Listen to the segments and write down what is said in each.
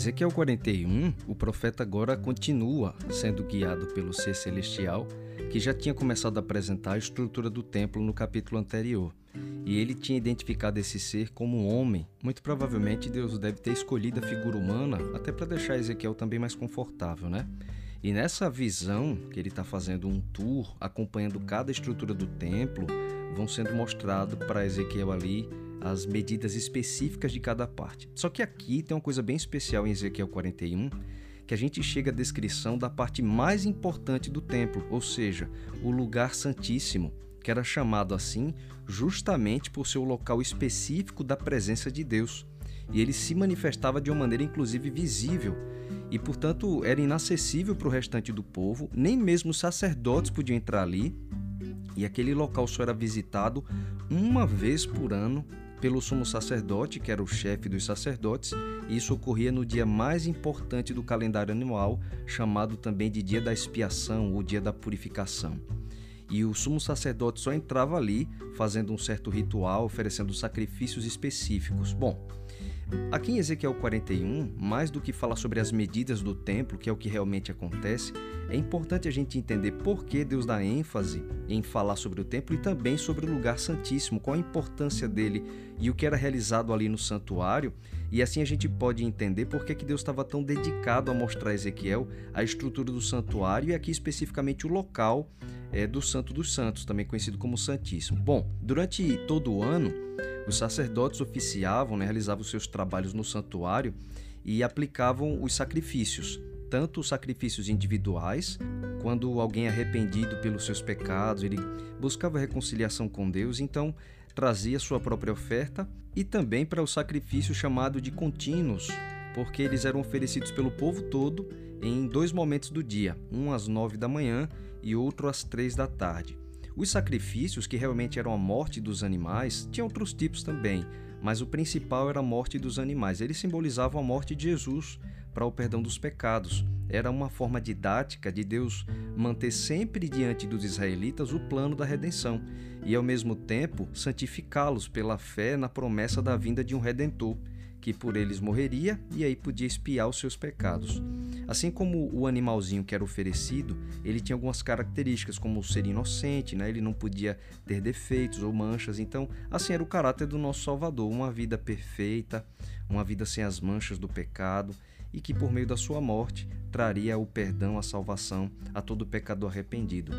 Ezequiel 41, o profeta agora continua sendo guiado pelo ser celestial, que já tinha começado a apresentar a estrutura do templo no capítulo anterior. E ele tinha identificado esse ser como um homem. Muito provavelmente Deus deve ter escolhido a figura humana até para deixar Ezequiel também mais confortável, né? E nessa visão que ele está fazendo um tour, acompanhando cada estrutura do templo, vão sendo mostrado para Ezequiel ali as medidas específicas de cada parte. Só que aqui tem uma coisa bem especial em Ezequiel 41, que a gente chega à descrição da parte mais importante do templo, ou seja, o lugar santíssimo, que era chamado assim justamente por ser o local específico da presença de Deus. E ele se manifestava de uma maneira inclusive visível, e portanto era inacessível para o restante do povo, nem mesmo os sacerdotes podiam entrar ali, e aquele local só era visitado uma vez por ano pelo sumo sacerdote, que era o chefe dos sacerdotes, e isso ocorria no dia mais importante do calendário anual, chamado também de dia da expiação ou dia da purificação. E o sumo sacerdote só entrava ali fazendo um certo ritual, oferecendo sacrifícios específicos. Bom, Aqui em Ezequiel 41, mais do que falar sobre as medidas do templo, que é o que realmente acontece, é importante a gente entender por que Deus dá ênfase em falar sobre o templo e também sobre o lugar santíssimo, qual a importância dele e o que era realizado ali no santuário, e assim a gente pode entender por que, que Deus estava tão dedicado a mostrar a Ezequiel a estrutura do santuário e aqui especificamente o local é, do Santo dos Santos, também conhecido como Santíssimo. Bom, durante todo o ano, os sacerdotes oficiavam, né, realizavam seus trabalhos no santuário e aplicavam os sacrifícios, tanto os sacrifícios individuais, quando alguém arrependido pelos seus pecados, ele buscava reconciliação com Deus, então trazia sua própria oferta, e também para o sacrifício chamado de contínuos, porque eles eram oferecidos pelo povo todo em dois momentos do dia, um às nove da manhã e outro às três da tarde. Os sacrifícios, que realmente eram a morte dos animais, tinham outros tipos também, mas o principal era a morte dos animais. Eles simbolizavam a morte de Jesus para o perdão dos pecados. Era uma forma didática de Deus manter sempre diante dos israelitas o plano da redenção e, ao mesmo tempo, santificá-los pela fé na promessa da vinda de um redentor que por eles morreria e aí podia espiar os seus pecados. Assim como o animalzinho que era oferecido, ele tinha algumas características, como ser inocente, né? ele não podia ter defeitos ou manchas. Então, assim era o caráter do nosso Salvador: uma vida perfeita, uma vida sem as manchas do pecado e que por meio da sua morte traria o perdão, a salvação a todo pecador arrependido.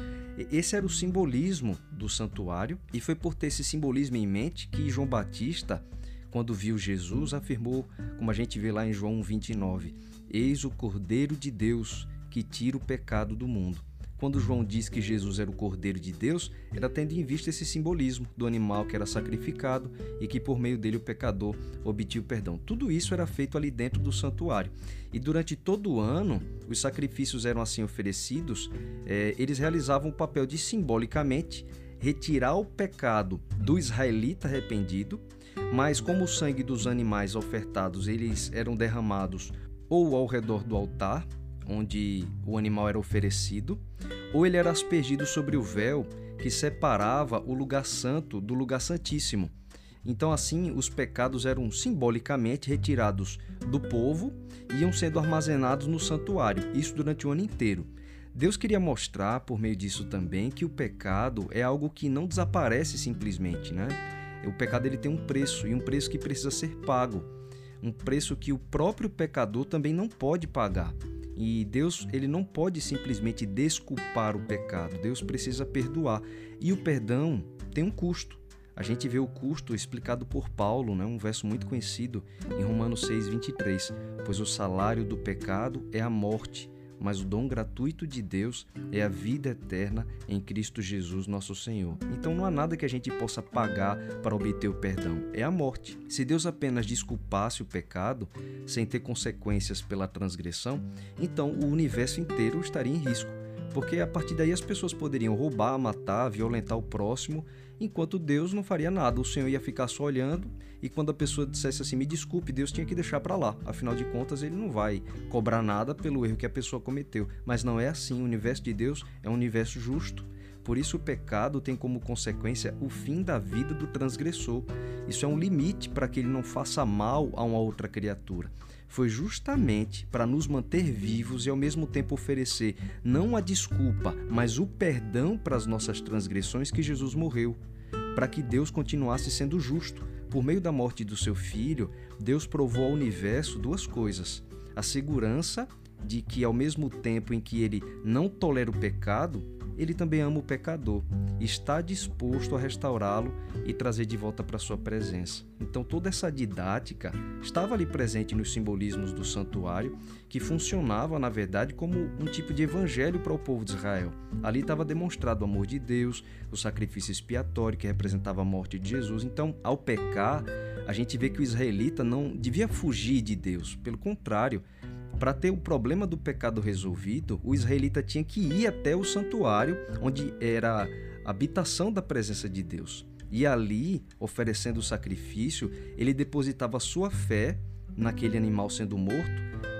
Esse era o simbolismo do santuário e foi por ter esse simbolismo em mente que João Batista quando viu Jesus, afirmou, como a gente vê lá em João 29, Eis o Cordeiro de Deus que tira o pecado do mundo. Quando João diz que Jesus era o Cordeiro de Deus, era tendo em vista esse simbolismo do animal que era sacrificado e que por meio dele o pecador obtinha o perdão. Tudo isso era feito ali dentro do santuário. E durante todo o ano, os sacrifícios eram assim oferecidos, é, eles realizavam o papel de simbolicamente retirar o pecado do israelita arrependido mas como o sangue dos animais ofertados eles eram derramados ou ao redor do altar, onde o animal era oferecido, ou ele era aspergido sobre o véu que separava o lugar santo do lugar santíssimo. Então, assim, os pecados eram simbolicamente retirados do povo e iam sendo armazenados no santuário, isso durante o ano inteiro. Deus queria mostrar, por meio disso também, que o pecado é algo que não desaparece simplesmente, né? O pecado ele tem um preço e um preço que precisa ser pago, um preço que o próprio pecador também não pode pagar. E Deus ele não pode simplesmente desculpar o pecado. Deus precisa perdoar. E o perdão tem um custo. A gente vê o custo explicado por Paulo, né? um verso muito conhecido em Romanos 6:23, pois o salário do pecado é a morte, mas o dom gratuito de Deus é a vida eterna em Cristo Jesus, nosso Senhor. Então não há nada que a gente possa pagar para obter o perdão, é a morte. Se Deus apenas desculpasse o pecado, sem ter consequências pela transgressão, então o universo inteiro estaria em risco porque a partir daí as pessoas poderiam roubar, matar, violentar o próximo, enquanto Deus não faria nada. O Senhor ia ficar só olhando e quando a pessoa dissesse assim, me desculpe, Deus tinha que deixar para lá. Afinal de contas, ele não vai cobrar nada pelo erro que a pessoa cometeu. Mas não é assim. O universo de Deus é um universo justo. Por isso, o pecado tem como consequência o fim da vida do transgressor. Isso é um limite para que ele não faça mal a uma outra criatura. Foi justamente para nos manter vivos e ao mesmo tempo oferecer não a desculpa, mas o perdão para as nossas transgressões que Jesus morreu, para que Deus continuasse sendo justo. Por meio da morte do seu filho, Deus provou ao universo duas coisas: a segurança de que, ao mesmo tempo em que ele não tolera o pecado, ele também ama o pecador, está disposto a restaurá-lo e trazer de volta para sua presença. Então toda essa didática estava ali presente nos simbolismos do santuário, que funcionava na verdade como um tipo de evangelho para o povo de Israel. Ali estava demonstrado o amor de Deus, o sacrifício expiatório que representava a morte de Jesus. Então, ao pecar, a gente vê que o israelita não devia fugir de Deus, pelo contrário, para ter o problema do pecado resolvido, o israelita tinha que ir até o santuário, onde era a habitação da presença de Deus. E ali, oferecendo o sacrifício, ele depositava sua fé naquele animal sendo morto,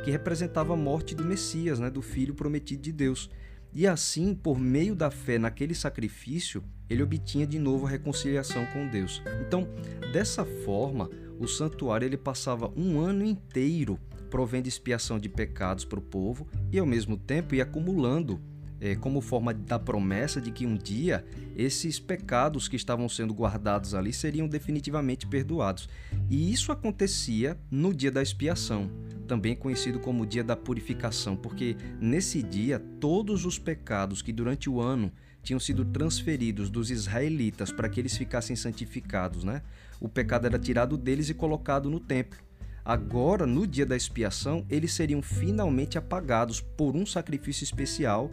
que representava a morte do Messias, né, do filho prometido de Deus. E assim, por meio da fé naquele sacrifício, ele obtinha de novo a reconciliação com Deus. Então, dessa forma, o santuário ele passava um ano inteiro provendo expiação de pecados para o povo e, ao mesmo tempo, ia acumulando é, como forma da promessa de que um dia esses pecados que estavam sendo guardados ali seriam definitivamente perdoados. E isso acontecia no dia da expiação, também conhecido como dia da purificação, porque nesse dia todos os pecados que durante o ano tinham sido transferidos dos israelitas para que eles ficassem santificados, né? O pecado era tirado deles e colocado no templo. Agora, no dia da expiação, eles seriam finalmente apagados por um sacrifício especial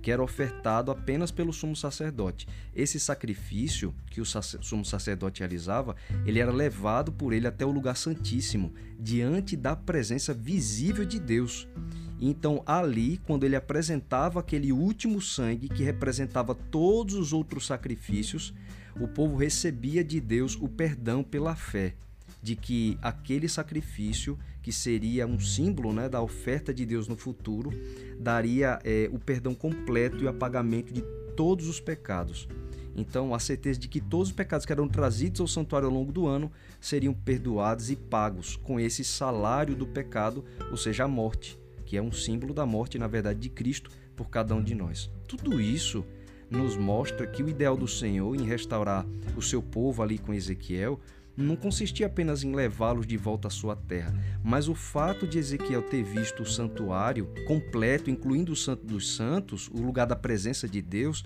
que era ofertado apenas pelo sumo sacerdote. Esse sacrifício que o sumo sacerdote realizava, ele era levado por ele até o lugar santíssimo, diante da presença visível de Deus. Então, ali, quando ele apresentava aquele último sangue que representava todos os outros sacrifícios, o povo recebia de Deus o perdão pela fé de que aquele sacrifício, que seria um símbolo né, da oferta de Deus no futuro, daria é, o perdão completo e o apagamento de todos os pecados. Então, a certeza de que todos os pecados que eram trazidos ao santuário ao longo do ano seriam perdoados e pagos com esse salário do pecado, ou seja, a morte, que é um símbolo da morte, na verdade, de Cristo por cada um de nós. Tudo isso nos mostra que o ideal do Senhor em restaurar o seu povo ali com Ezequiel não consistia apenas em levá-los de volta à sua terra, mas o fato de Ezequiel ter visto o santuário completo, incluindo o Santo dos Santos, o lugar da presença de Deus,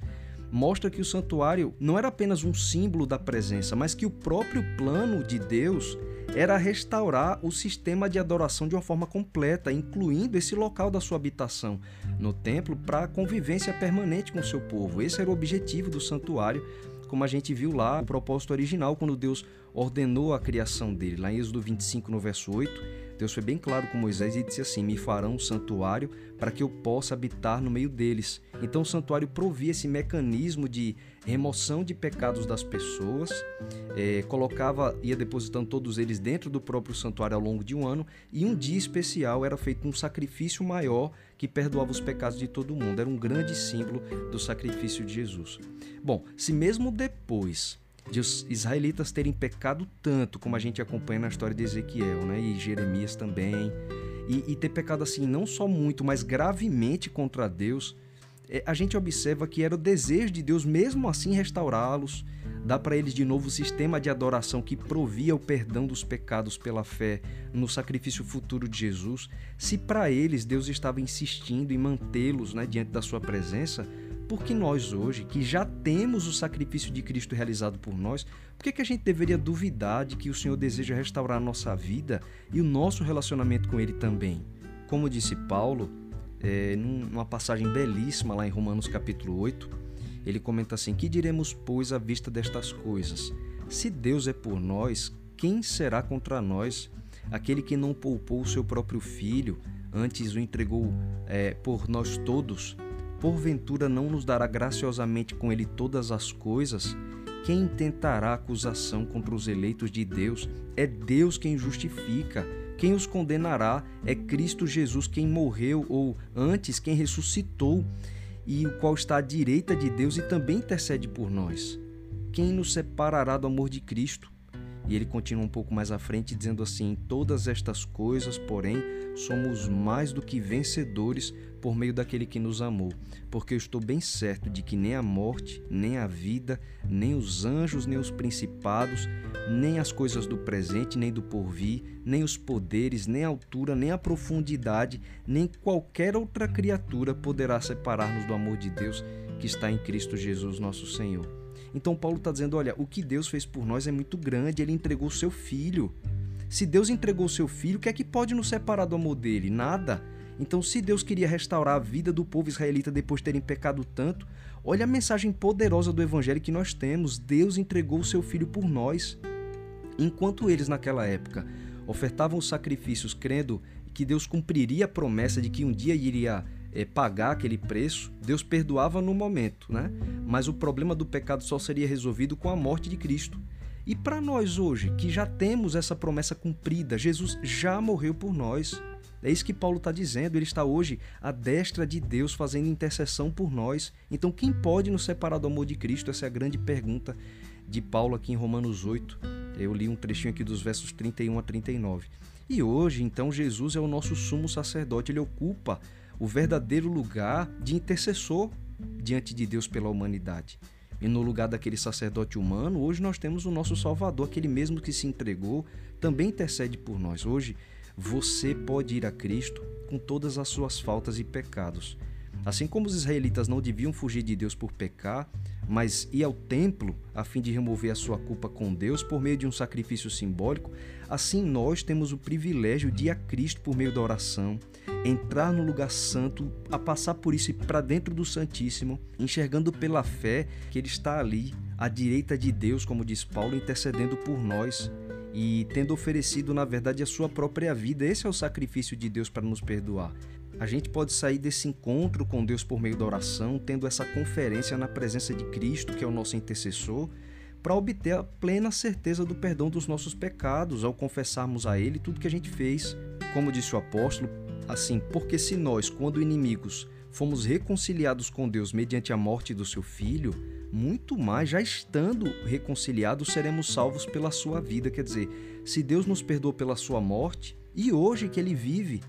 mostra que o santuário não era apenas um símbolo da presença, mas que o próprio plano de Deus era restaurar o sistema de adoração de uma forma completa, incluindo esse local da sua habitação no templo para a convivência permanente com o seu povo. Esse era o objetivo do santuário como a gente viu lá, o propósito original, quando Deus ordenou a criação dele. Lá em Êxodo 25, no verso 8, Deus foi bem claro com Moisés e disse assim: Me farão um santuário para que eu possa habitar no meio deles. Então o santuário provia esse mecanismo de remoção de pecados das pessoas, é, colocava, ia depositando todos eles dentro do próprio santuário ao longo de um ano, e um dia especial era feito um sacrifício maior que perdoava os pecados de todo mundo. Era um grande símbolo do sacrifício de Jesus. Bom, se mesmo depois de os israelitas terem pecado tanto, como a gente acompanha na história de Ezequiel né, e Jeremias também, e, e ter pecado assim não só muito, mas gravemente contra Deus, é, a gente observa que era o desejo de Deus mesmo assim restaurá-los, dar para eles de novo o sistema de adoração que provia o perdão dos pecados pela fé no sacrifício futuro de Jesus. Se para eles Deus estava insistindo em mantê-los né, diante da sua presença, porque nós hoje, que já temos o sacrifício de Cristo realizado por nós, por que, que a gente deveria duvidar de que o Senhor deseja restaurar a nossa vida e o nosso relacionamento com Ele também? Como disse Paulo, é, numa passagem belíssima lá em Romanos capítulo 8, ele comenta assim: Que diremos, pois, à vista destas coisas? Se Deus é por nós, quem será contra nós? Aquele que não poupou o seu próprio filho, antes o entregou é, por nós todos, porventura não nos dará graciosamente com ele todas as coisas? Quem tentará acusação contra os eleitos de Deus? É Deus quem justifica. Quem os condenará é Cristo Jesus, quem morreu, ou antes, quem ressuscitou, e o qual está à direita de Deus e também intercede por nós. Quem nos separará do amor de Cristo? E ele continua um pouco mais à frente dizendo assim: Todas estas coisas, porém, somos mais do que vencedores por meio daquele que nos amou, porque eu estou bem certo de que nem a morte, nem a vida, nem os anjos, nem os principados, nem as coisas do presente, nem do porvir, nem os poderes, nem a altura, nem a profundidade, nem qualquer outra criatura poderá separar-nos do amor de Deus que está em Cristo Jesus, nosso Senhor. Então Paulo está dizendo: olha, o que Deus fez por nós é muito grande, ele entregou o seu filho. Se Deus entregou seu filho, o que é que pode nos separar do amor dele? Nada. Então, se Deus queria restaurar a vida do povo israelita depois de terem pecado tanto, olha a mensagem poderosa do evangelho que nós temos. Deus entregou o seu filho por nós. Enquanto eles, naquela época, ofertavam os sacrifícios crendo que Deus cumpriria a promessa de que um dia iria é, pagar aquele preço, Deus perdoava no momento, né? Mas o problema do pecado só seria resolvido com a morte de Cristo. E para nós hoje, que já temos essa promessa cumprida, Jesus já morreu por nós. É isso que Paulo está dizendo. Ele está hoje à destra de Deus fazendo intercessão por nós. Então, quem pode nos separar do amor de Cristo? Essa é a grande pergunta de Paulo aqui em Romanos 8. Eu li um trechinho aqui dos versos 31 a 39. E hoje, então, Jesus é o nosso sumo sacerdote. Ele ocupa o verdadeiro lugar de intercessor diante de Deus pela humanidade. E no lugar daquele sacerdote humano, hoje nós temos o nosso Salvador, aquele mesmo que se entregou, também intercede por nós. Hoje você pode ir a Cristo com todas as suas faltas e pecados. Assim como os israelitas não deviam fugir de Deus por pecar, mas ir ao templo a fim de remover a sua culpa com Deus por meio de um sacrifício simbólico, assim nós temos o privilégio de ir a Cristo por meio da oração, entrar no lugar santo, a passar por isso e para dentro do Santíssimo, enxergando pela fé que Ele está ali, à direita de Deus, como diz Paulo, intercedendo por nós e tendo oferecido, na verdade, a sua própria vida. Esse é o sacrifício de Deus para nos perdoar. A gente pode sair desse encontro com Deus por meio da oração, tendo essa conferência na presença de Cristo, que é o nosso intercessor, para obter a plena certeza do perdão dos nossos pecados ao confessarmos a Ele tudo que a gente fez. Como disse o apóstolo, assim, porque se nós, quando inimigos, fomos reconciliados com Deus mediante a morte do seu filho, muito mais, já estando reconciliados, seremos salvos pela sua vida. Quer dizer, se Deus nos perdoou pela sua morte, e hoje que ele vive.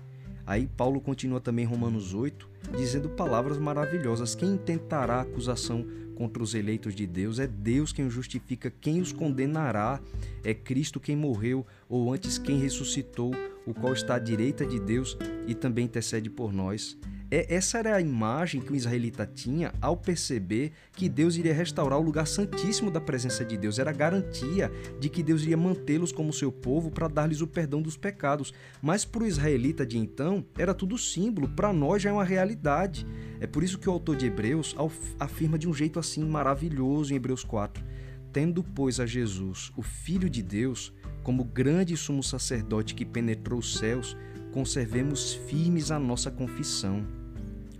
Aí Paulo continua também Romanos 8, dizendo palavras maravilhosas. Quem intentará acusação contra os eleitos de Deus? É Deus quem os justifica. Quem os condenará? É Cristo quem morreu, ou antes quem ressuscitou, o qual está à direita de Deus e também intercede por nós. É, essa era a imagem que o israelita tinha ao perceber que Deus iria restaurar o lugar santíssimo da presença de Deus. Era a garantia de que Deus iria mantê-los como seu povo para dar-lhes o perdão dos pecados. Mas para o israelita de então, era tudo símbolo, para nós já é uma realidade. É por isso que o autor de Hebreus afirma de um jeito assim maravilhoso em Hebreus 4. Tendo, pois, a Jesus, o Filho de Deus, como grande sumo sacerdote que penetrou os céus, conservemos firmes a nossa confissão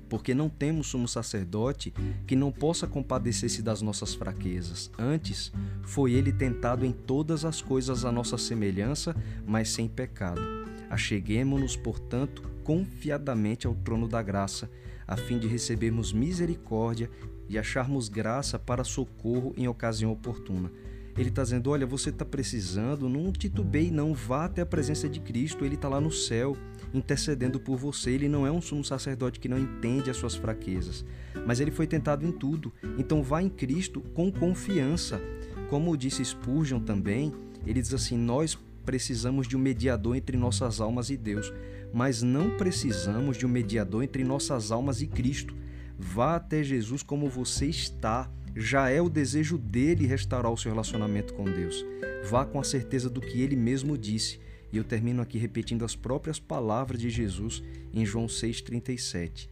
porque não temos sumo sacerdote que não possa compadecer-se das nossas fraquezas. Antes, foi ele tentado em todas as coisas à nossa semelhança, mas sem pecado. Acheguemo-nos, portanto, confiadamente ao trono da graça, a fim de recebermos misericórdia e acharmos graça para socorro em ocasião oportuna. Ele está dizendo: olha, você está precisando, não titubeie, não vá até a presença de Cristo, ele está lá no céu intercedendo por você. Ele não é um sumo sacerdote que não entende as suas fraquezas, mas ele foi tentado em tudo. Então vá em Cristo com confiança. Como disse Spurgeon também, ele diz assim: Nós precisamos de um mediador entre nossas almas e Deus, mas não precisamos de um mediador entre nossas almas e Cristo. Vá até Jesus como você está. Já é o desejo dele restaurar o seu relacionamento com Deus. Vá com a certeza do que ele mesmo disse. E eu termino aqui repetindo as próprias palavras de Jesus em João 6,37.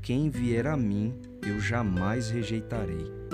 Quem vier a mim, eu jamais rejeitarei.